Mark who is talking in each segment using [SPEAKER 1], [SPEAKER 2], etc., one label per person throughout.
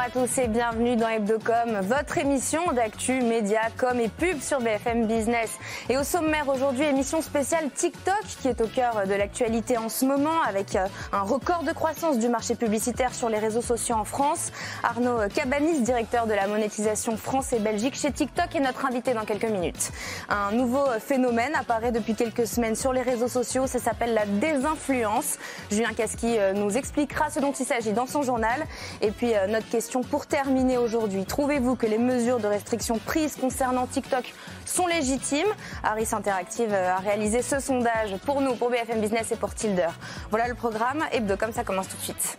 [SPEAKER 1] À tous et bienvenue dans Hebdocom, votre émission d'actu, médias, com et pub sur BFM Business. Et au sommaire aujourd'hui, émission spéciale TikTok qui est au cœur de l'actualité en ce moment avec euh, un record de croissance du marché publicitaire sur les réseaux sociaux en France. Arnaud Cabanis, directeur de la monétisation France et Belgique chez TikTok est notre invité dans quelques minutes. Un nouveau phénomène apparaît depuis quelques semaines sur les réseaux sociaux, ça s'appelle la désinfluence. Julien Casqui euh, nous expliquera ce dont il s'agit dans son journal. Et et puis euh, notre question pour terminer aujourd'hui. Trouvez-vous que les mesures de restriction prises concernant TikTok sont légitimes? Harris Interactive euh, a réalisé ce sondage pour nous, pour BFM Business et pour Tilder. Voilà le programme. Hebdo, comme ça commence tout de suite.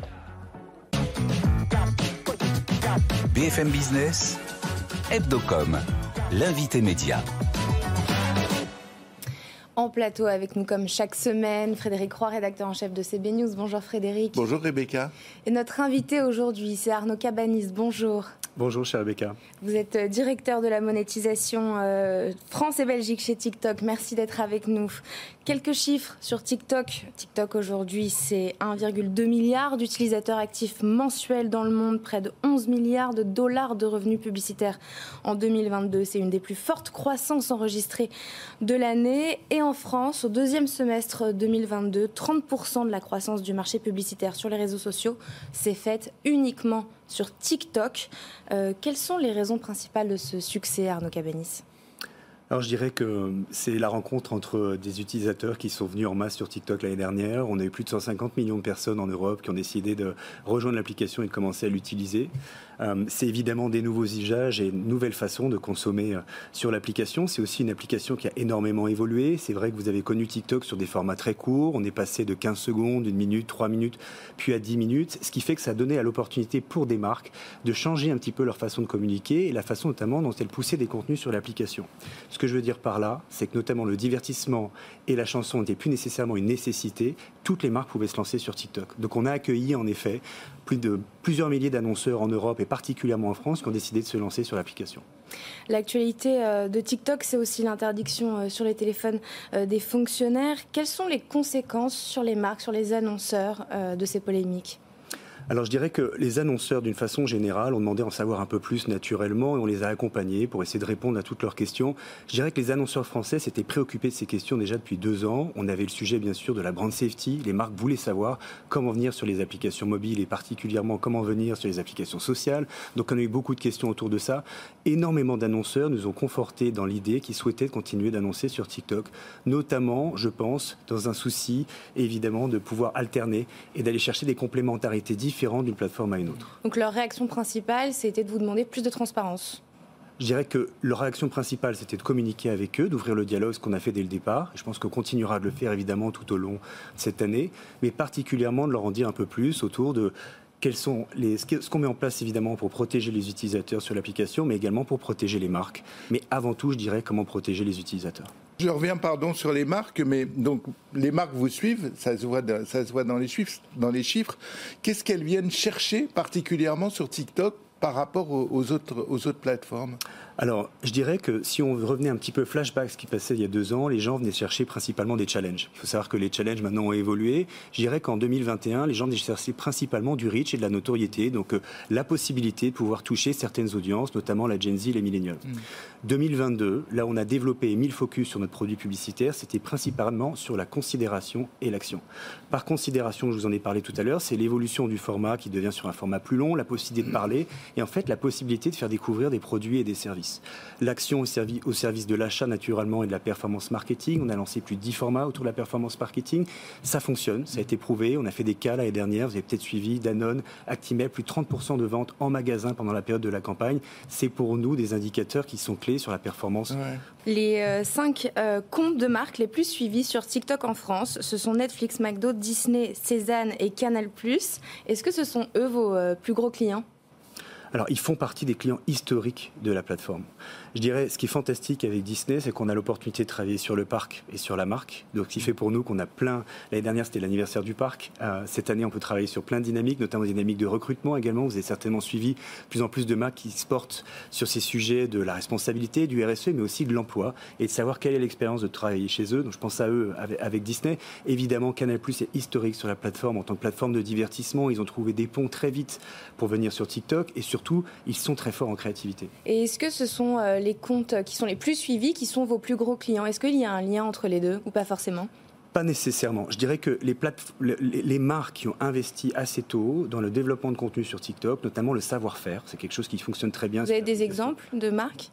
[SPEAKER 2] BFM Business, Hebdocom, l'invité média.
[SPEAKER 1] En plateau avec nous comme chaque semaine, Frédéric Roy, rédacteur en chef de CB News. Bonjour Frédéric.
[SPEAKER 3] Bonjour Rebecca.
[SPEAKER 1] Et notre invité aujourd'hui, c'est Arnaud Cabanis. Bonjour.
[SPEAKER 3] Bonjour, chère Rebecca.
[SPEAKER 1] Vous êtes euh, directeur de la monétisation euh, France et Belgique chez TikTok. Merci d'être avec nous. Quelques chiffres sur TikTok. TikTok aujourd'hui, c'est 1,2 milliard d'utilisateurs actifs mensuels dans le monde, près de 11 milliards de dollars de revenus publicitaires en 2022. C'est une des plus fortes croissances enregistrées de l'année. Et en France, au deuxième semestre 2022, 30% de la croissance du marché publicitaire sur les réseaux sociaux s'est faite uniquement sur TikTok. Euh, quelles sont les raisons principales de ce succès, Arnaud Cabanis?
[SPEAKER 3] Alors je dirais que c'est la rencontre entre des utilisateurs qui sont venus en masse sur TikTok l'année dernière. On a eu plus de 150 millions de personnes en Europe qui ont décidé de rejoindre l'application et de commencer à l'utiliser. Euh, c'est évidemment des nouveaux usages et une nouvelle façon de consommer euh, sur l'application. C'est aussi une application qui a énormément évolué. C'est vrai que vous avez connu TikTok sur des formats très courts. On est passé de 15 secondes, une minute, 3 minutes, puis à 10 minutes, ce qui fait que ça a donné à l'opportunité pour des marques de changer un petit peu leur façon de communiquer et la façon notamment dont elles poussaient des contenus sur l'application. Que je veux dire par là, c'est que notamment le divertissement et la chanson n'étaient plus nécessairement une nécessité. Toutes les marques pouvaient se lancer sur TikTok. Donc on a accueilli en effet plus de plusieurs milliers d'annonceurs en Europe et particulièrement en France qui ont décidé de se lancer sur l'application.
[SPEAKER 1] L'actualité euh, de TikTok, c'est aussi l'interdiction euh, sur les téléphones euh, des fonctionnaires. Quelles sont les conséquences sur les marques, sur les annonceurs de ces polémiques?
[SPEAKER 3] Alors je dirais que les annonceurs, d'une façon générale, ont demandé à en savoir un peu plus naturellement et on les a accompagnés pour essayer de répondre à toutes leurs questions. Je dirais que les annonceurs français s'étaient préoccupés de ces questions déjà depuis deux ans. On avait le sujet bien sûr de la brand safety. Les marques voulaient savoir comment venir sur les applications mobiles et particulièrement comment venir sur les applications sociales. Donc on a eu beaucoup de questions autour de ça. Énormément d'annonceurs nous ont confortés dans l'idée qu'ils souhaitaient continuer d'annoncer sur TikTok, notamment, je pense, dans un souci évidemment de pouvoir alterner et d'aller chercher des complémentarités différentes d'une plateforme à une autre.
[SPEAKER 1] Donc leur réaction principale, c'était de vous demander plus de transparence
[SPEAKER 3] je dirais que leur réaction principale, c'était de communiquer avec eux, d'ouvrir le dialogue, ce qu'on a fait dès le départ. Je pense qu'on continuera de le faire évidemment tout au long de cette année, mais particulièrement de leur en dire un peu plus autour de quels sont les, ce qu'on met en place évidemment pour protéger les utilisateurs sur l'application, mais également pour protéger les marques. Mais avant tout, je dirais comment protéger les utilisateurs.
[SPEAKER 4] Je reviens, pardon, sur les marques, mais les marques vous suivent, ça se voit, dans les chiffres. Qu'est-ce qu'elles viennent chercher particulièrement sur TikTok par rapport aux autres plateformes?
[SPEAKER 3] Alors, je dirais que si on revenait un petit peu flashback, ce qui passait il y a deux ans, les gens venaient chercher principalement des challenges. Il faut savoir que les challenges maintenant ont évolué. Je dirais qu'en 2021, les gens venaient chercher principalement du reach et de la notoriété, donc euh, la possibilité de pouvoir toucher certaines audiences, notamment la Gen Z et les millennials. 2022, mm. là on a développé 1000 focus sur notre produit publicitaire, c'était principalement sur la considération et l'action. Par considération, je vous en ai parlé tout à l'heure, c'est l'évolution du format qui devient sur un format plus long, la possibilité de parler et en fait la possibilité de faire découvrir des produits et des services. L'action au, au, service de l'achat naturellement et de la performance marketing. On a lancé plus de 10 formats autour de la performance marketing. Ça fonctionne, ça a été prouvé. On a fait des cas l'année dernière, vous avez peut-être suivi Danone, Actimel, plus de 30% de ventes en magasin pendant la période de la campagne. C'est pour nous des indicateurs qui sont clés sur la performance.
[SPEAKER 1] Les 5 euh, euh, comptes de marque les plus suivis sur TikTok en France, ce sont Netflix, McDo, Disney, Cézanne et Canal+. Est-ce que ce sont eux vos euh, plus gros clients?
[SPEAKER 3] Alors, ils font partie des clients historiques de la plateforme. Je dirais, ce qui est fantastique avec Disney, c'est qu'on a l'opportunité de travailler sur le parc et sur la marque. Donc, ce qui fait pour nous qu'on a plein. L'année dernière, c'était l'anniversaire du parc. Euh, cette année, on peut travailler sur plein de dynamiques, notamment des dynamiques de recrutement également. Vous avez certainement suivi plus en plus de marques qui se portent sur ces sujets de la responsabilité, du RSE, mais aussi de l'emploi et de savoir quelle est l'expérience de travailler chez eux. Donc, je pense à eux avec, Disney. Évidemment, Canal Plus est historique sur la plateforme en tant que plateforme de divertissement. Ils ont trouvé des ponts très vite pour venir sur TikTok et surtout, ils sont très forts en créativité.
[SPEAKER 1] Et est-ce que ce sont euh, les comptes qui sont les plus suivis qui sont vos plus gros clients? Est-ce qu'il y a un lien entre les deux ou pas forcément?
[SPEAKER 3] Pas nécessairement. Je dirais que les, les, marques qui ont investi assez tôt dans le développement de contenu sur TikTok, notamment le savoir-faire, c'est quelque chose qui fonctionne très bien.
[SPEAKER 1] Vous avez des exemples de marques?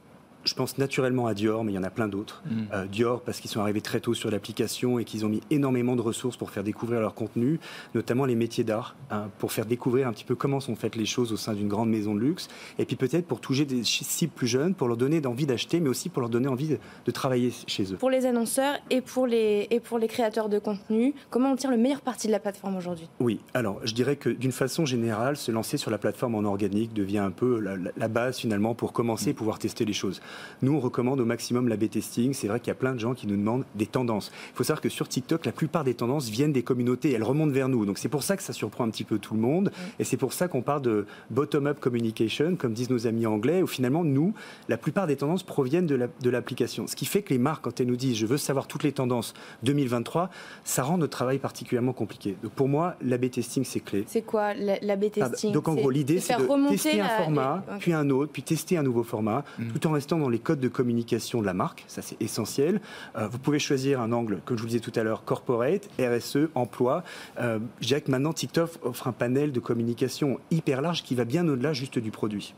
[SPEAKER 3] Je pense naturellement à Dior, mais il y en a plein d'autres. Mm. Euh, Dior, parce qu'ils sont arrivés très tôt sur l'application et qu'ils ont mis énormément de ressources pour faire découvrir leur contenu, notamment les métiers d'art, hein, pour faire découvrir un petit peu comment sont faites les choses au sein d'une grande maison de luxe. Et puis peut-être pour toucher des cibles plus jeunes, pour leur donner envie d'acheter, mais aussi pour leur donner envie de, travailler chez eux.
[SPEAKER 1] Pour les annonceurs et pour les, et pour les créateurs de contenu, comment on tire le meilleur parti de la plateforme aujourd'hui?
[SPEAKER 3] Oui, alors je dirais que d'une façon générale, se lancer sur la plateforme en organique devient un peu la, base finalement pour commencer et pouvoir tester les choses. Nous, on recommande au maximum l'A-B testing. C'est vrai qu'il y a plein de gens qui nous demandent des tendances. Il faut savoir que sur TikTok, la plupart des tendances viennent des communautés. Elles remontent vers nous. Donc c'est pour ça que ça surprend un petit peu tout le monde. Et c'est pour ça qu'on parle de bottom-up communication, comme disent nos amis anglais, où finalement, nous, la plupart des tendances proviennent de l'application. Ce qui fait que les marques, quand elles nous disent je veux savoir toutes les tendances 2023, ça rend notre travail particulièrement compliqué. Donc pour moi, l'A-B testing, c'est clé.
[SPEAKER 1] C'est quoi l'A-B ah bah, testing
[SPEAKER 3] Donc en gros, l'idée, c'est de tester un format, puis un autre, puis tester un nouveau format, mm. tout en restant dans les codes de communication de la marque, ça c'est essentiel. Euh, vous pouvez choisir un angle, comme je vous disais tout à l'heure, corporate, RSE, emploi. Euh, je dirais que maintenant TikTok offre un panel de communication hyper large qui va bien au-delà juste du produit.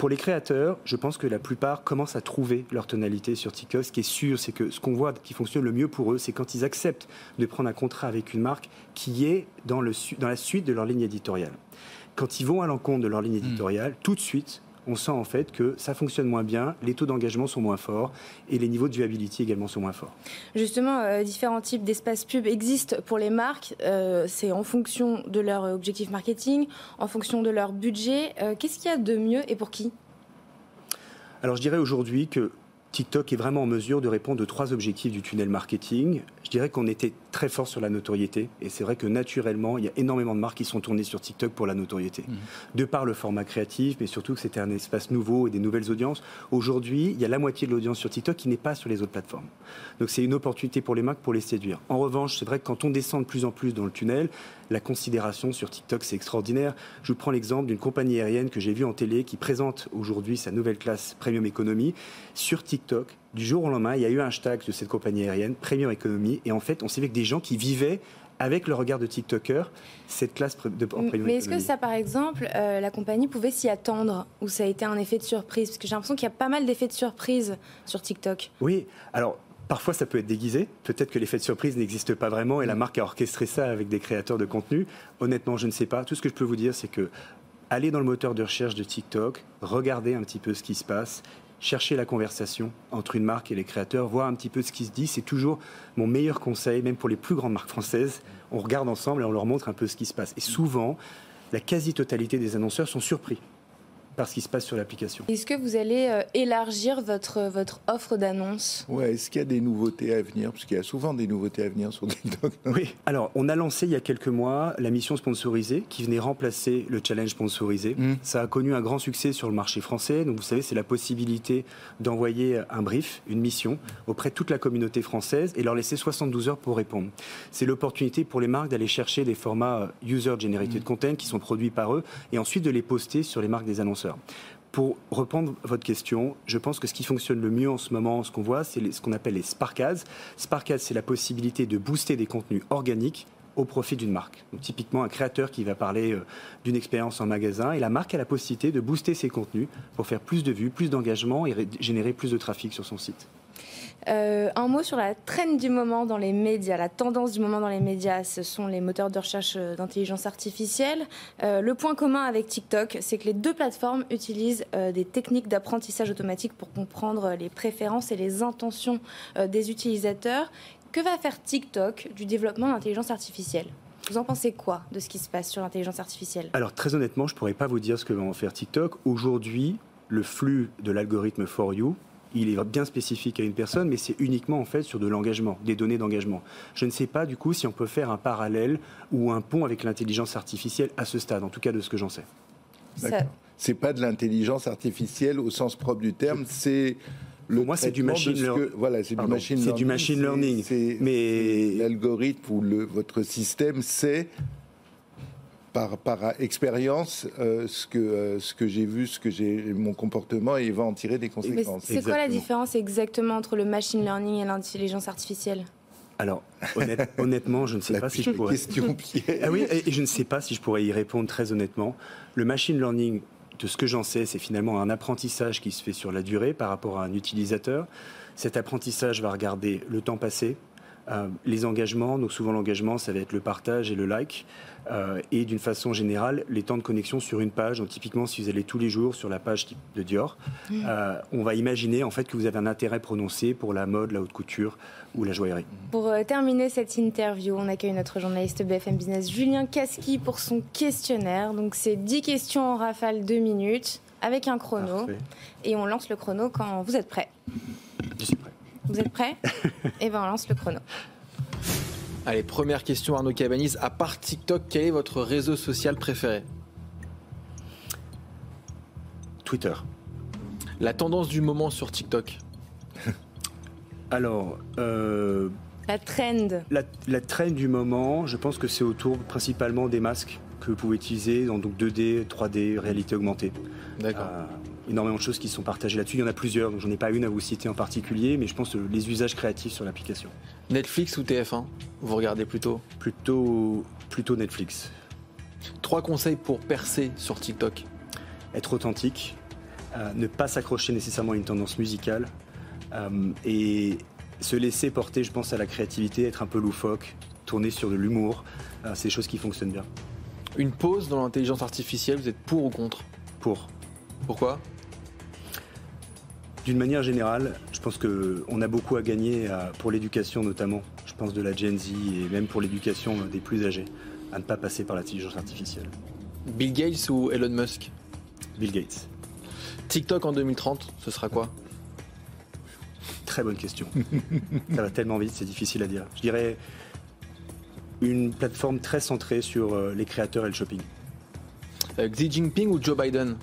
[SPEAKER 3] Pour les créateurs, je pense que la plupart commencent à trouver leur tonalité sur TikTok. Ce qui est sûr, c'est que ce qu'on voit qui fonctionne le mieux pour eux, c'est quand ils acceptent de prendre un contrat avec une marque qui est dans, le, dans la suite de leur ligne éditoriale. Quand ils vont à l'encontre de leur ligne hmm. éditoriale, tout de suite, on sent en fait que ça fonctionne moins bien, les taux d'engagement sont moins forts et les niveaux de viability également sont moins forts.
[SPEAKER 1] Justement, euh, différents types d'espaces pub existent pour les marques. Euh, c'est en fonction de leur objectif marketing, en fonction de leur budget. Euh, qu'est-ce qu'il y a de mieux et pour qui?
[SPEAKER 3] Alors je dirais aujourd'hui que TikTok est vraiment en mesure de répondre aux trois objectifs du tunnel marketing. Je dirais qu'on était très fort sur la notoriété. Et c'est vrai que naturellement, il y a énormément de marques qui sont tournées sur TikTok pour la notoriété. Mmh. De par le format créatif, mais surtout que c'était un espace nouveau et des nouvelles audiences. Aujourd'hui, il y a la moitié de l'audience sur TikTok qui n'est pas sur les autres plateformes. Donc c'est une opportunité pour les marques pour les séduire. En revanche, c'est vrai que quand on descend de plus en plus dans le tunnel, la considération sur TikTok, c'est extraordinaire. Je vous prends l'exemple d'une compagnie aérienne que j'ai vue en télé qui présente aujourd'hui sa nouvelle classe Premium Economy sur TikTok. Du jour au lendemain, il y a eu un hashtag de cette compagnie aérienne, Premium Economy, et en fait, on s'est vu que des gens qui vivaient avec le regard de TikToker, cette classe de
[SPEAKER 1] en premium Mais est-ce que ça, par exemple, euh, la compagnie pouvait s'y attendre ou ça a été un effet de surprise? Parce que j'ai l'impression qu'il y a pas mal d'effets de surprise sur TikTok.
[SPEAKER 3] Oui, alors Parfois, ça peut être déguisé. Peut-être que l'effet de surprise n'existe pas vraiment et la marque a orchestré ça avec des créateurs de contenu. Honnêtement, je ne sais pas. Tout ce que je peux vous dire, c'est que allez dans le moteur de recherche de TikTok, regardez un petit peu ce qui se passe, cherchez la conversation entre une marque et les créateurs, voir un petit peu ce qui se dit. C'est toujours mon meilleur conseil, même pour les plus grandes marques françaises. On regarde ensemble et on leur montre un peu ce qui se passe. Et souvent, la quasi-totalité des annonceurs sont surpris ce qui se passe sur l'application.
[SPEAKER 1] Est-ce que vous allez euh, élargir votre, votre offre d'annonces
[SPEAKER 4] Ouais, est-ce qu'il y a des nouveautés à venir? Parce qu'il y a souvent des nouveautés à venir sur TikTok.
[SPEAKER 3] Oui, alors on a lancé il y a quelques mois la mission sponsorisée qui venait remplacer le challenge sponsorisé. Mmh. Ça a connu un grand succès sur le marché français. Donc vous savez, c'est la possibilité d'envoyer un brief, une mission auprès de toute la communauté française et leur laisser 72 heures pour répondre. C'est l'opportunité pour les marques d'aller chercher des formats euh, user-generated mmh. content qui sont produits par eux et ensuite de les poster sur les marques des Pour reprendre votre question, je pense que ce qui fonctionne le mieux en ce moment, ce qu'on voit, c'est ce qu'on appelle les Sparkas. Sparkas, c'est la possibilité de booster des contenus organiques au profit d'une marque. Typiquement, un créateur qui va parler euh, d'une expérience en magasin et la marque a la possibilité de booster ses contenus pour faire plus de vues, plus d'engagement et générer plus de trafic sur son site.
[SPEAKER 1] Euh, un mot sur la traîne du moment dans les médias, la tendance du moment dans les médias, ce sont les moteurs de recherche euh, d'intelligence artificielle. Euh, le point commun avec TikTok, c'est que les deux plateformes utilisent des techniques d'apprentissage automatique pour comprendre les préférences et les intentions des utilisateurs. Que va faire TikTok du développement d'intelligence artificielle? Vous en pensez quoi de ce qui se passe sur l'intelligence artificielle?
[SPEAKER 3] Alors très honnêtement, je ne pourrais pas vous dire ce que va en faire TikTok. Aujourd'hui, le flux de l'algorithme For You, il est bien spécifique à une personne, mais c'est uniquement en fait sur de l'engagement, des données d'engagement. Je ne sais pas du coup si on peut faire un parallèle ou un pont avec l'intelligence artificielle à ce stade, en tout cas de ce que j'en sais.
[SPEAKER 4] D'accord. C'est pas de l'intelligence artificielle au sens propre du terme, c'est
[SPEAKER 3] pour moi, c'est du machine learning.
[SPEAKER 4] Voilà, c'est du machine learning.
[SPEAKER 3] C'est du machine learning.
[SPEAKER 4] Mais l'algorithme ou le, votre système sait par, par expérience euh, ce que, euh, ce que j'ai vu, ce que j'ai mon comportement et il va en tirer des conséquences.
[SPEAKER 1] C'est quoi la différence exactement entre le machine learning et l'intelligence artificielle?
[SPEAKER 3] Alors, honnêtement, je ne sais pas si je pourrais.
[SPEAKER 4] Question
[SPEAKER 3] ah oui, et je ne sais pas si je pourrais y répondre très honnêtement. Le machine learning, de ce que j'en sais, c'est finalement un apprentissage qui se fait sur la durée par rapport à un utilisateur. Cet apprentissage va regarder le temps passé, euh, les engagements, donc souvent l'engagement, ça va être le partage et le like, euh, et d'une façon générale, les temps de connexion sur une page. Donc typiquement, si vous allez tous les jours sur la page de Dior, mmh. euh, on va imaginer en fait que vous avez un intérêt prononcé pour la mode, la haute couture ou la joaillerie.
[SPEAKER 1] Pour terminer cette interview, on accueille notre journaliste BFM Business, Julien Casqui, pour son questionnaire. Donc c'est 10 questions en rafale, 2 minutes, avec un chrono. Et on lance le chrono quand vous êtes prêt.
[SPEAKER 3] Je suis prêt.
[SPEAKER 1] Vous êtes prêts Eh bien, on lance le chrono.
[SPEAKER 5] Allez, première question, Arnaud Cabanis. À part TikTok, quel est votre réseau social préféré?
[SPEAKER 3] Twitter.
[SPEAKER 5] La tendance du moment sur TikTok
[SPEAKER 3] Alors. Euh,
[SPEAKER 1] la trend.
[SPEAKER 3] La, la, trend du moment, je pense que c'est autour principalement des masques que vous pouvez utiliser, donc 2D, 3D, réalité augmentée.
[SPEAKER 5] D'accord. Euh,
[SPEAKER 3] énormément de choses qui sont partagées là-dessus. Il y en a plusieurs, donc j'en ai pas une à vous citer en particulier, mais je pense les usages créatifs sur l'application.
[SPEAKER 5] Netflix ou TF1 Vous regardez plutôt?
[SPEAKER 3] Plutôt, plutôt Netflix.
[SPEAKER 5] Trois conseils pour percer sur TikTok
[SPEAKER 3] Être authentique, euh, ne pas s'accrocher nécessairement à une tendance musicale euh, et se laisser porter, je pense, à la créativité, être un peu loufoque, tourner sur de l'humour. Euh, c'est des choses qui fonctionnent bien.
[SPEAKER 5] Une pause dans l'intelligence artificielle, vous êtes pour ou contre?
[SPEAKER 3] Pour.
[SPEAKER 5] Pourquoi?
[SPEAKER 3] D'une manière générale, je pense qu'on a beaucoup à gagner pour l'éducation notamment, je pense de la Gen Z et même pour l'éducation des plus âgés, à ne pas passer par l'intelligence artificielle.
[SPEAKER 5] Bill Gates ou Elon Musk?
[SPEAKER 3] Bill Gates.
[SPEAKER 5] TikTok en 2030, ce sera quoi?
[SPEAKER 3] Très bonne question. Ça va tellement vite, c'est difficile à dire. Je dirais une plateforme très centrée sur euh, les créateurs et le shopping.
[SPEAKER 5] Euh, Xi Jinping ou Joe Biden?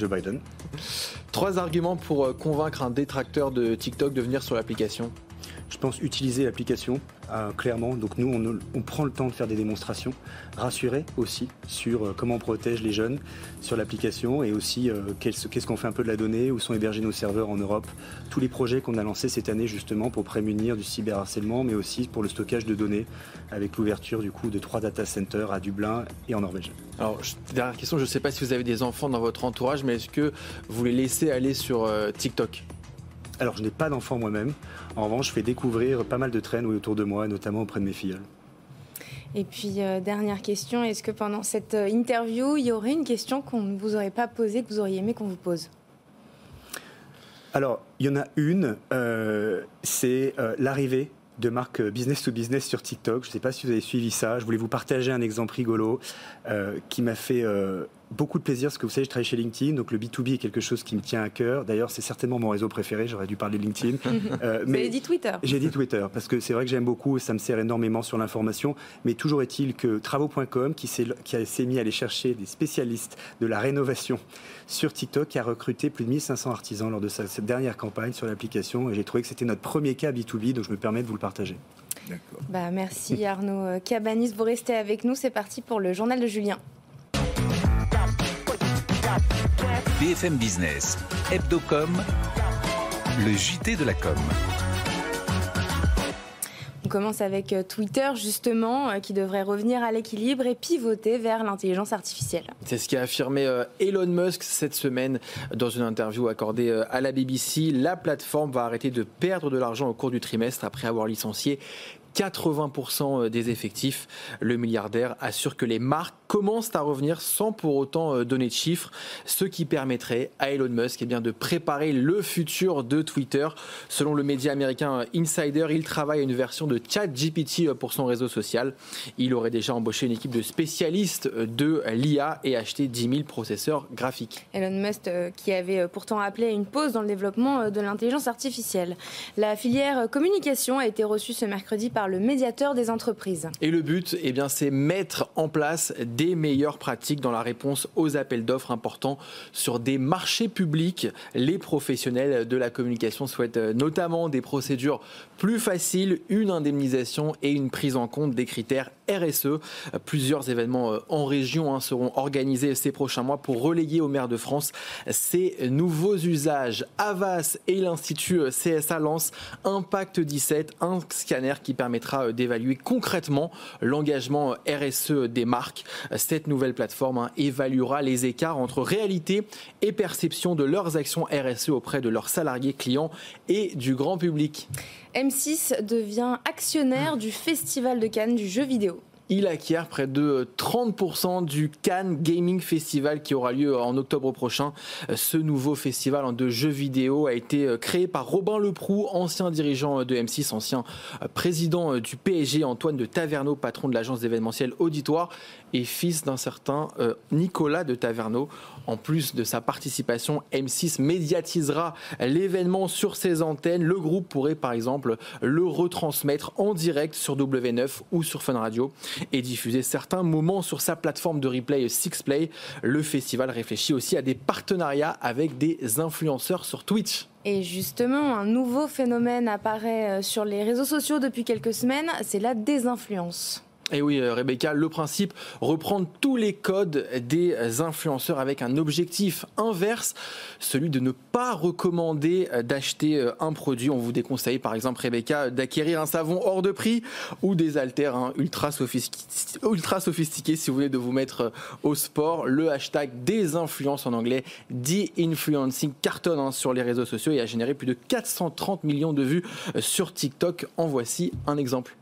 [SPEAKER 3] Joe Biden.
[SPEAKER 5] Trois arguments pour euh, convaincre un détracteur de TikTok de venir sur l'application.
[SPEAKER 3] Je pense utiliser l'application euh, clairement. Donc nous, on, prend le temps de faire des démonstrations, rassurer aussi sur euh, comment on protège les jeunes sur l'application et aussi qu'est-ce qu'on fait un peu de la donnée, où sont hébergés nos serveurs en Europe. Tous les projets qu'on a lancés cette année justement pour prémunir du cyberharcèlement, mais aussi pour le stockage de données avec l'ouverture du coup de trois data centers à Dublin et en Norvège.
[SPEAKER 5] Alors, dernière question, je ne sais pas si vous avez des enfants dans votre entourage, mais est-ce que vous les laissez aller sur euh, TikTok?
[SPEAKER 3] Alors, je n'ai pas d'enfants moi-même. En revanche, je fais découvrir pas mal de traînes autour de moi, notamment auprès de mes filles.
[SPEAKER 1] Et puis, euh, dernière question, est-ce que pendant cette euh, interview, il y aurait une question qu'on ne vous aurait pas posée, que vous auriez aimé qu'on vous pose?
[SPEAKER 3] Alors, il y en a une, c'est l'arrivée de marque business to business sur TikTok. Je ne sais pas si vous avez suivi ça. Je voulais vous partager un exemple rigolo euh, qui m'a fait euh, beaucoup de plaisir parce que vous savez, je travaille chez LinkedIn, donc le B2B est quelque chose qui me tient à cœur. D'ailleurs, c'est certainement mon réseau préféré. J'aurais dû parler de LinkedIn.
[SPEAKER 1] Euh, mais dit Twitter.
[SPEAKER 3] J'ai dit Twitter parce que c'est vrai que j'aime beaucoup, ça me sert énormément sur l'information. Mais toujours est-il que travaux.com, qui s'est mis à aller chercher des spécialistes de la rénovation sur TikTok, a recruté plus de 1500 artisans lors de cette dernière campagne sur l'application. Et j'ai trouvé que c'était notre premier cas B2B, donc je me permets de vous le partager.
[SPEAKER 1] Bah, merci Arnaud Cabanis. Vous restez avec nous. C'est parti pour le journal de Julien.
[SPEAKER 2] BFM Business, Hebdocom, le JT de la com.
[SPEAKER 1] On commence avec euh, Twitter, justement, euh, qui devrait revenir à l'équilibre et pivoter vers l'intelligence artificielle.
[SPEAKER 5] C'est ce qu'a affirmé euh, Elon Musk cette semaine dans une interview accordée à la BBC. La plateforme va arrêter de perdre de l'argent au cours du trimestre après avoir licencié 80% des effectifs. Le milliardaire assure que les marques commencent à revenir sans pour autant euh, donner de chiffres, ce qui permettrait à Elon Musk eh bien, de préparer le futur de Twitter. Selon le média américain Insider, il travaille à une version de ChatGPT euh, pour son réseau social. Il aurait déjà embauché une équipe de spécialistes euh, de l'IA et acheté 10 000 processeurs graphiques.
[SPEAKER 1] Elon Musk qui avait pourtant appelé à une pause dans le développement de l'intelligence artificielle. La filière communication a été reçue ce mercredi par le médiateur des entreprises.
[SPEAKER 5] Et le but, eh bien, c'est mettre en place des meilleures pratiques dans la réponse aux appels d'offres importants sur des marchés publics. Les professionnels de la communication souhaitent euh, notamment des procédures plus faciles, une indemnisation et une prise en compte des critères RSE. Plusieurs événements euh, en région hein, seront organisés ces prochains mois pour relayer aux maires de France ces nouveaux usages. Avas et l'Institut euh, CSA lancent Impact 17, un scanner qui permettra d'évaluer concrètement l'engagement RSE des marques. Cette nouvelle plateforme hein, évaluera les écarts entre réalité et perception de leurs actions RSE auprès de leurs salariés, clients et du grand public.
[SPEAKER 1] M6 devient actionnaire du Festival de Cannes du jeu vidéo
[SPEAKER 5] il acquiert près de 30% du Cannes Gaming Festival qui aura lieu en octobre prochain. Ce nouveau festival de jeux vidéo a été créé par Robin Leproux, ancien dirigeant de M6, ancien président du PSG, Antoine de Taverneau, patron de l'agence d'événementiel Auditoire et fils d'un certain euh, Nicolas de Taverneau. En plus de sa participation, M6 médiatisera l'événement sur ses antennes. Le groupe pourrait par exemple le retransmettre en direct sur W9 ou sur Fun Radio et diffuser certains moments sur sa plateforme de replay Sixplay. Le festival réfléchit aussi à des partenariats avec des influenceurs sur Twitch.
[SPEAKER 1] Et justement, un nouveau phénomène apparaît euh, sur les réseaux sociaux depuis quelques semaines, c'est la désinfluence.
[SPEAKER 5] Et oui, euh, Rebecca, le principe, reprendre tous les codes des influenceurs avec un objectif inverse, celui de ne pas recommander euh, d'acheter euh, un produit. On vous déconseille, par exemple, Rebecca, d'acquérir un savon hors de prix ou des haltères hein, ultra, sophistiqués, ultra sophistiqués si vous voulez de vous mettre au sport. Le hashtag des influences en anglais, de-influencing, cartonne hein, sur les réseaux sociaux et a généré plus de 430 millions de vues sur TikTok. En voici un exemple.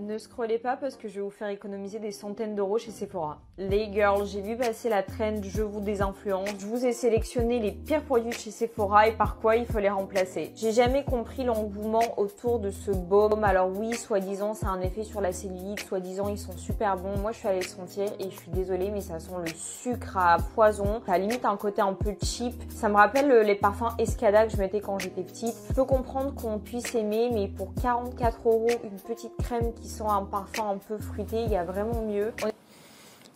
[SPEAKER 6] Ne scrollez pas parce que je vais vous faire économiser des centaines d'euros chez Sephora. Les girls, j'ai vu passer la trend Je vous désinfluence. Je vous ai sélectionné les pires produits chez Sephora et par quoi il faut les remplacer. J'ai jamais compris l'engouement autour de ce baume. Alors oui, soi-disant, ça a un effet sur la cellulite. Soi-disant, ils sont super bons. Moi, je suis allée sentir et je suis désolée, mais ça sent le sucre à poison. Ça a limite un côté un peu cheap. Ça me rappelle les parfums Escada que je mettais quand j'étais petite. Je peux comprendre qu'on puisse aimer, mais pour 44 euros, une petite crème qui sont un parfum un peu fruité, il y a vraiment mieux.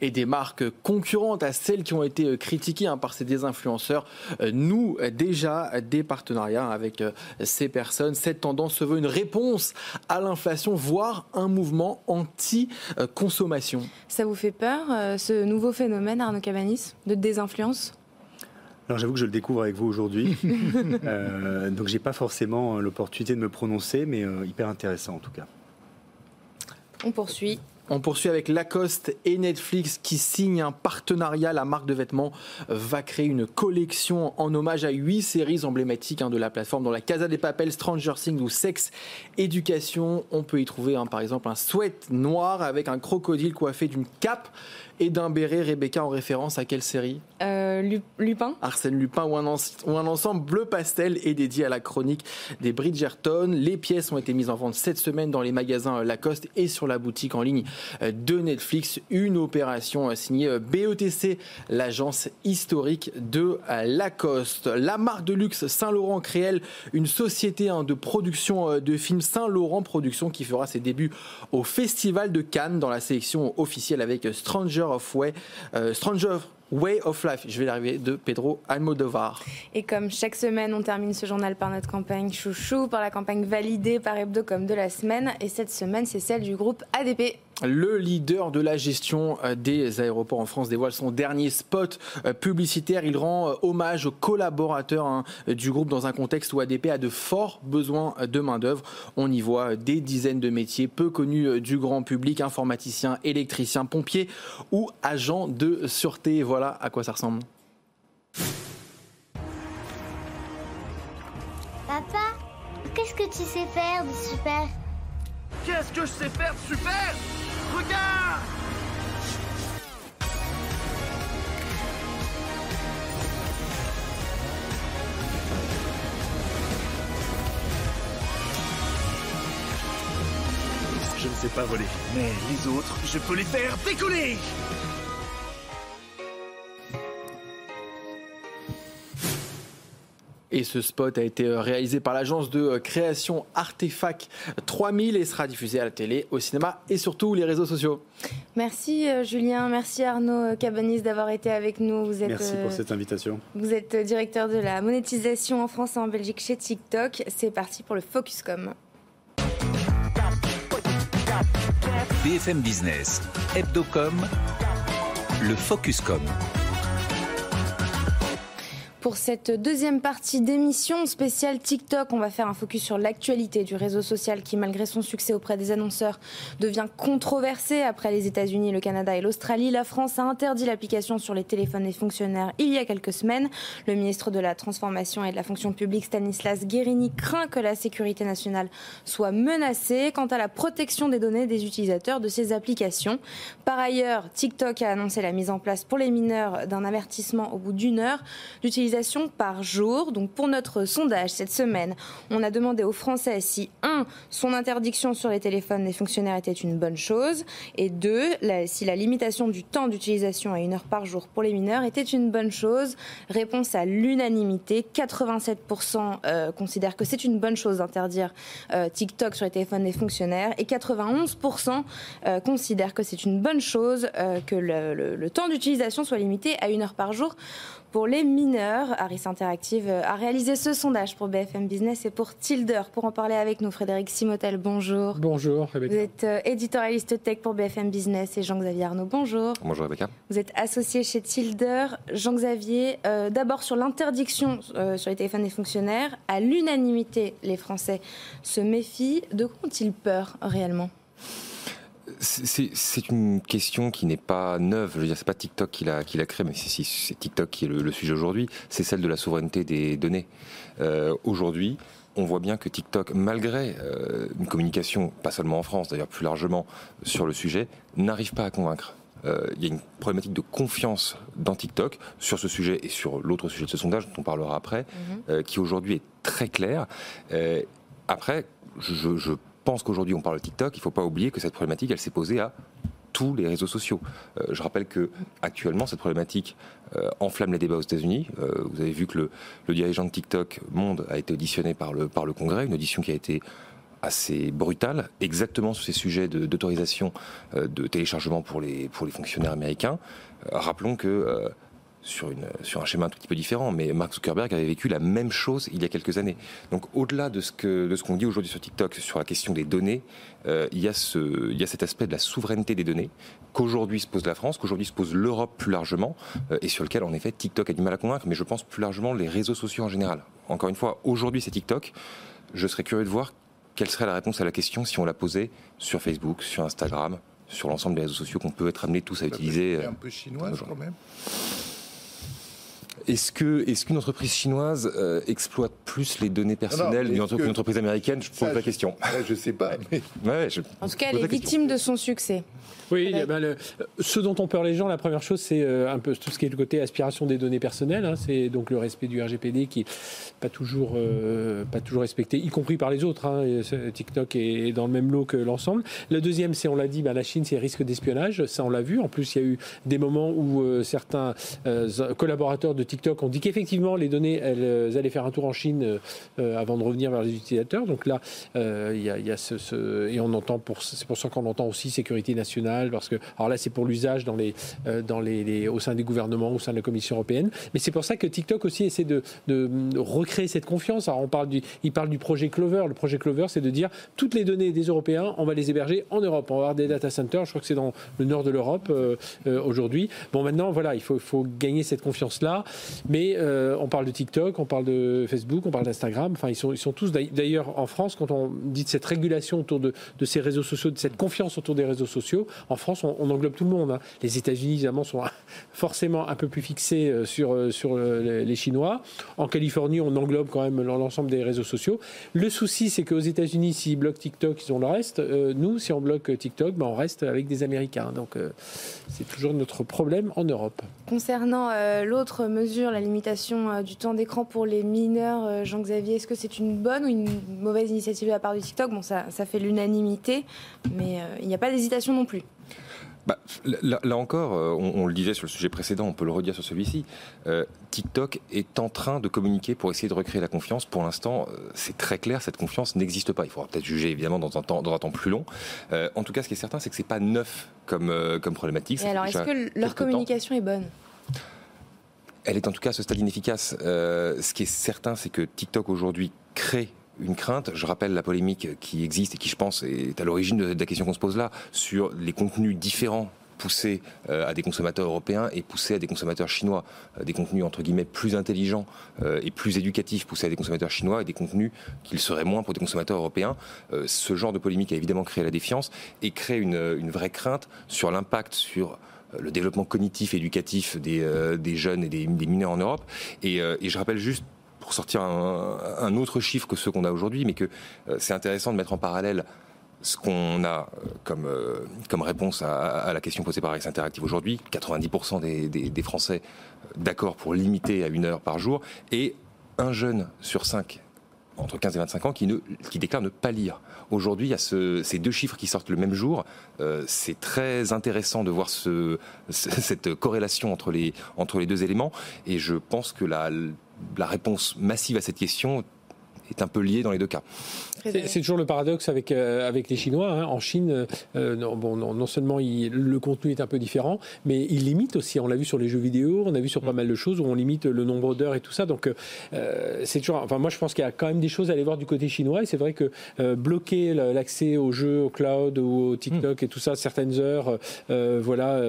[SPEAKER 5] et des marques concurrentes à celles qui ont été euh, critiquées hein, par ces désinfluenceurs euh, nous euh, déjà des partenariats avec ces personnes. Cette tendance se veut une réponse à l'inflation, voire un mouvement anti-consommation.
[SPEAKER 1] Ça vous fait peur, ce nouveau phénomène, Arnaud Cabanis, de désinfluence?
[SPEAKER 3] Alors j'avoue que je le découvre avec vous aujourd'hui, euh, donc j'ai pas forcément l'opportunité de me prononcer, mais hyper intéressant en tout cas.
[SPEAKER 1] On poursuit.
[SPEAKER 5] On poursuit avec Lacoste et Netflix qui signent un partenariat. La marque de vêtements va créer une collection en hommage à huit séries emblématiques hein, de la plateforme, dans la Casa des Papels, Stranger Things ou Sex Education. On peut y trouver hein, par exemple un sweat noir avec un crocodile coiffé d'une cape et d'un béret, Rebecca, en référence à quelle série?
[SPEAKER 1] Euh, Lupin.
[SPEAKER 5] Arsène Lupin, ou un, un, ensemble bleu pastel est dédié à la chronique des Bridgerton. Les pièces ont été mises en vente cette semaine dans les magasins Lacoste et sur la boutique en ligne de Netflix. Une opération signée BETC, l'agence historique de Lacoste. La marque de luxe Saint-Laurent crée une société hein, de production euh, de films Saint-Laurent Productions qui fera ses débuts au Festival de Cannes dans la sélection officielle avec Stranger of Way, euh, Stranger Way of Life, je vais l'arriver, de Pedro Almodovar.
[SPEAKER 1] Et comme chaque semaine, on termine ce journal par notre campagne chouchou, par la campagne validée par Hebdocom de la semaine. Et cette semaine, c'est celle du groupe ADP.
[SPEAKER 5] Le leader de la gestion euh, des aéroports en France dévoile son dernier spot euh, publicitaire. Il rend euh, hommage aux collaborateurs hein, du groupe dans un contexte où ADP a de forts besoins de main-d'œuvre. On y voit des dizaines de métiers peu connus du grand public informaticiens, électriciens, pompiers ou agents de sûreté. Voilà à quoi ça ressemble.
[SPEAKER 7] Papa, qu'est-ce que tu sais faire de super? Qu'est-ce que je sais faire de super? Je ne sais pas voler, mais les autres, je peux les faire décoller
[SPEAKER 5] Et ce spot a été euh, réalisé par l'agence de euh, création Artefact 3000 et sera diffusé à la télé, au cinéma et surtout les réseaux sociaux.
[SPEAKER 1] Merci euh, Julien, merci Arnaud Cabanis d'avoir été avec nous.
[SPEAKER 3] Vous êtes, merci pour cette invitation.
[SPEAKER 1] Vous êtes directeur de la monétisation en France et en Belgique chez TikTok. C'est parti pour le Focuscom.
[SPEAKER 2] BFM Business, Hebdocom, le Focuscom.
[SPEAKER 1] Pour cette deuxième partie d'émission spéciale TikTok, on va faire un focus sur l'actualité du réseau social qui, malgré son succès auprès des annonceurs, devient controversé. Après les États-Unis, le Canada et l'Australie, la France a interdit l'application sur les téléphones des fonctionnaires il y a quelques semaines. Le ministre de la Transformation et de la Fonction publique, Stanislas Guérini, craint que la sécurité nationale soit menacée quant à la protection des données des utilisateurs de ces applications. Par ailleurs, TikTok a annoncé la mise en place pour les mineurs d'un avertissement au bout d'une heure d'utilisation par jour. Donc pour notre sondage cette semaine, on a demandé aux Français si un, son interdiction sur les téléphones des fonctionnaires était une bonne chose, et deux, si la limitation du temps d'utilisation à une heure par jour pour les mineurs était une bonne chose. Réponse à l'unanimité, 87% euh, considèrent que c'est une bonne chose d'interdire euh, TikTok sur les téléphones des fonctionnaires, et 91% euh, considèrent que c'est une bonne chose que le temps d'utilisation soit limité à une heure par jour pour les mineurs. Harris Interactive a réalisé ce sondage pour BFM Business et pour Tilder. Pour en parler avec nous, Frédéric Simotel, bonjour.
[SPEAKER 8] Bonjour,
[SPEAKER 1] Rebecca. Vous êtes euh, éditorialiste tech pour BFM Business et Jean-Xavier Arnaud, bonjour.
[SPEAKER 8] Bonjour, Rebecca.
[SPEAKER 1] Vous êtes associé chez Tilder. Jean-Xavier, euh, d'abord sur l'interdiction euh, sur les téléphones des fonctionnaires, à l'unanimité, les Français se méfient. De quoi ont-ils peur réellement?
[SPEAKER 8] C'est une question qui n'est pas neuve. Je veux dire, c'est pas TikTok qui l'a qui l'a créé, mais c'est TikTok qui est le, sujet aujourd'hui. C'est celle de la souveraineté des données. Euh, aujourd'hui, on voit bien que TikTok, malgré euh, une communication, pas seulement en France, d'ailleurs plus largement sur le sujet, n'arrive pas à convaincre. Euh, il y a une problématique de confiance dans TikTok sur ce sujet et sur l'autre sujet de ce sondage dont on parlera après, mhm. qui aujourd'hui est très clair. après, je, je pense qu'aujourd'hui on parle de TikTok, il ne faut pas oublier que cette problématique, elle s'est posée à tous les réseaux sociaux. Euh, je rappelle que actuellement cette problématique euh, enflamme les débats aux États-Unis. Euh, vous avez vu que le, dirigeant de TikTok Monde a été auditionné par le par le Congrès, une audition qui a été assez brutale, exactement sur ces sujets d'autorisation de, téléchargement pour les pour les fonctionnaires américains. rappelons que sur, une, sur un schéma un tout petit peu différent, mais Mark Zuckerberg avait vécu la même chose il y a quelques années. Donc au-delà de ce que de ce qu'on dit aujourd'hui sur TikTok sur la question des données, euh, il, y a ce, il y a cet aspect de la souveraineté des données qu'aujourd'hui se pose la France, qu'aujourd'hui se pose l'Europe plus largement, euh, et sur lequel en effet TikTok a du mal à convaincre, mais je pense plus largement les réseaux sociaux en général. Encore une fois, aujourd'hui c'est TikTok. Je serais curieux de voir quelle serait la réponse à la question si on la posait sur Facebook, sur Instagram, sur l'ensemble des réseaux sociaux qu'on peut être amenés tous à utiliser.
[SPEAKER 4] un peu chinoise quand même.
[SPEAKER 8] Est-ce que est-ce qu'une entreprise chinoise euh, exploite plus les données personnelles d'une entreprise, américaine? Je pose la question.
[SPEAKER 4] Je ne sais pas.
[SPEAKER 1] en tout cas, elle est victime de son succès.
[SPEAKER 9] Oui, eh ben, ce dont ont peur les gens, la première chose, c'est euh, un peu tout ce qui est le côté aspiration des données personnelles. Hein. c'est donc le respect du RGPD qui n'est pas toujours, euh, pas toujours respecté, y compris par les autres. Hein. TikTok est dans le même lot que l'ensemble. Le deuxième, c'est, on l'a dit, ben, la Chine, c'est risque d'espionnage. Ça, on l'a vu. En plus, il y a eu des moments où certains collaborateurs de TikTok TikTok ont dit qu'effectivement les données elles, euh, allaient faire un tour en Chine euh, avant de revenir vers les utilisateurs. Donc là, euh, il y, a, ce, et on entend pour c'est pour ça qu'on entend aussi sécurité nationale parce que alors là c'est pour l'usage dans les dans les, au sein des gouvernements, au sein de la Commission européenne. Mais c'est pour ça que TikTok aussi essaie de, recréer cette confiance. Alors on parle il parle du projet Clover. Le projet Clover, c'est de dire toutes les données des Européens, on va les héberger en Europe. On va avoir des data centers. Je crois que c'est dans le nord de l'Europe aujourd'hui. Bon maintenant voilà, il faut, gagner cette confiance là. Mais euh, on parle de TikTok, on parle de Facebook, on parle d'Instagram. Enfin, ils sont, tous. D'ailleurs, en France, quand on dit de cette régulation autour de, ces réseaux sociaux, de cette confiance autour des réseaux sociaux, en France, on, englobe tout le monde. Hein. Les États-Unis, évidemment, sont forcément un peu plus fixés euh, sur, euh, les Chinois. En Californie, on englobe quand même l'ensemble des réseaux sociaux. Le souci, c'est qu'aux États-Unis, s'ils bloquent TikTok, ils ont le reste. nous, si on bloque TikTok, ben, on reste avec des Américains. Donc, c'est toujours notre problème en Europe.
[SPEAKER 1] Concernant l'autre mesure, la limitation euh, du temps d'écran pour les mineurs, euh, Jean-Xavier, est-ce que c'est une bonne ou une mauvaise initiative de la part du TikTok? Bon, ça, ça fait l'unanimité, mais euh, il n'y a pas d'hésitation non plus.
[SPEAKER 8] Bah, là, encore, on, le disait sur le sujet précédent, on peut le redire sur celui-ci. TikTok est en train de communiquer pour essayer de recréer la confiance. Pour l'instant, c'est très clair, cette confiance n'existe pas. Il faudra peut-être juger évidemment dans un temps, dans un temps plus long. en tout cas, ce qui est certain, c'est que c'est pas neuf comme, comme problématique.
[SPEAKER 1] Et alors, est-ce que leur communication est bonne?
[SPEAKER 8] Elle est en tout cas à ce stade inefficace. Euh, ce qui est certain, c'est que TikTok aujourd'hui crée une crainte. Je rappelle la polémique qui existe et qui, je pense, est à l'origine de la question qu'on se pose là sur les contenus différents poussés euh, à des consommateurs européens et poussés à des consommateurs chinois. Euh, des contenus entre guillemets plus intelligents et plus éducatifs poussés à des consommateurs chinois et des contenus qu'ils seraient moins pour des consommateurs européens. ce genre de polémique a évidemment créé la défiance et crée une, une vraie crainte sur l'impact sur le développement cognitif et éducatif des, euh, jeunes et des, mineurs en Europe. Euh, et, je rappelle juste pour sortir un, autre chiffre que ceux qu'on a aujourd'hui, mais que euh, c'est intéressant de mettre en parallèle ce qu'on a comme, comme réponse à, la question posée par Rex Interactive aujourd'hui, 90% des, des, Français d'accord pour limiter à une heure par jour, et un jeune sur cinq entre 15 et 25 ans qui, ne, qui déclarent ne pas lire. Aujourd'hui, il y a ces deux chiffres qui sortent le même jour. Euh, c'est très intéressant de voir ce, cette corrélation entre les, deux éléments. Et je pense que la réponse massive à cette question est un peu liée dans les deux cas.
[SPEAKER 9] C'est toujours le paradoxe avec, euh, avec les Chinois. Hein. En Chine, euh, non, bon, non, seulement le contenu est un peu différent, mais ils limitent aussi. On l'a vu sur les jeux vidéo, on a vu sur pas mm. mal de choses où on limite le nombre d'heures et tout ça. Donc, euh, c'est toujours. Enfin, moi, je pense qu'il y a quand même des choses à aller voir du côté chinois. Et c'est vrai que bloquer l'accès aux jeux, au cloud ou au TikTok mm. et tout ça, certaines heures, voilà,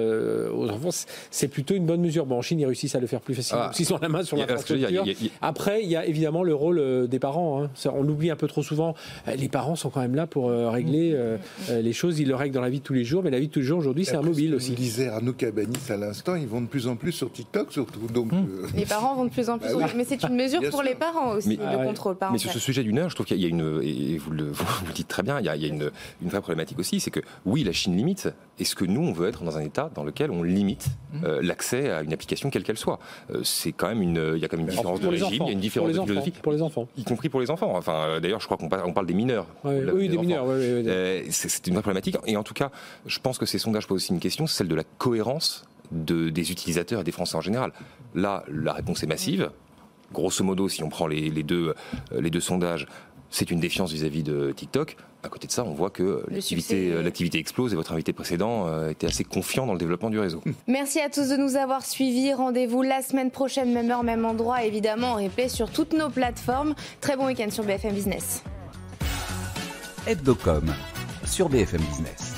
[SPEAKER 9] aux enfants, c'est plutôt une bonne mesure. Bon, en Chine, ils réussissent à le faire plus facilement. Ah. Ils ont la main sur l'infrastructure. Après, il y a évidemment le rôle des parents. Hein. on l'oublie un peu trop souvent. Euh, les parents sont quand même là pour euh, régler euh, les choses. Ils le règlent dans la vie de tous les jours, mais la vie de tous les jours aujourd'hui, c'est un mobile aussi.
[SPEAKER 4] Vous disait Arnaud Cabanis à l'instant, ils vont de plus en plus sur TikTok, surtout. Donc, hum.
[SPEAKER 1] Les parents vont de plus en plus. Bah mais c'est une mesure pour les parents aussi, le contrôle parental.
[SPEAKER 8] Mais sur ce sujet d'une heure, je trouve qu'il y a une, et vous le, dites très bien, il y a, une, une, vraie problématique aussi, c'est que oui, la Chine limite. Est-ce que nous, on veut être dans un état dans lequel on limite hum. l'accès à une application quelle qu'elle soit? C'est quand même une, il y a quand même une différence de régime, il y a une différence de philosophie
[SPEAKER 9] pour les enfants,
[SPEAKER 8] y compris pour les enfants. Enfin, d'ailleurs, je crois qu'on parle, des mineurs.
[SPEAKER 9] oui, des, mineurs.
[SPEAKER 8] Euh, c'est une vraie problématique. Et en tout cas, je pense que ces sondages posent aussi une question, celle de la cohérence de, des utilisateurs et des Français en général. Là, la réponse est massive. Grosso modo, si on prend les, deux, euh, les deux sondages, c'est une défiance vis-à-vis de TikTok. À côté de ça, on voit que euh, l'activité explose et votre invité précédent était assez confiant dans le développement du réseau.
[SPEAKER 1] Merci à tous de nous avoir suivis. Rendez-vous la semaine prochaine, même heure, même endroit, évidemment en replay sur toutes nos plateformes. Très bon week-end sur BFM Business.
[SPEAKER 2] Hebdocom sur BFM Business.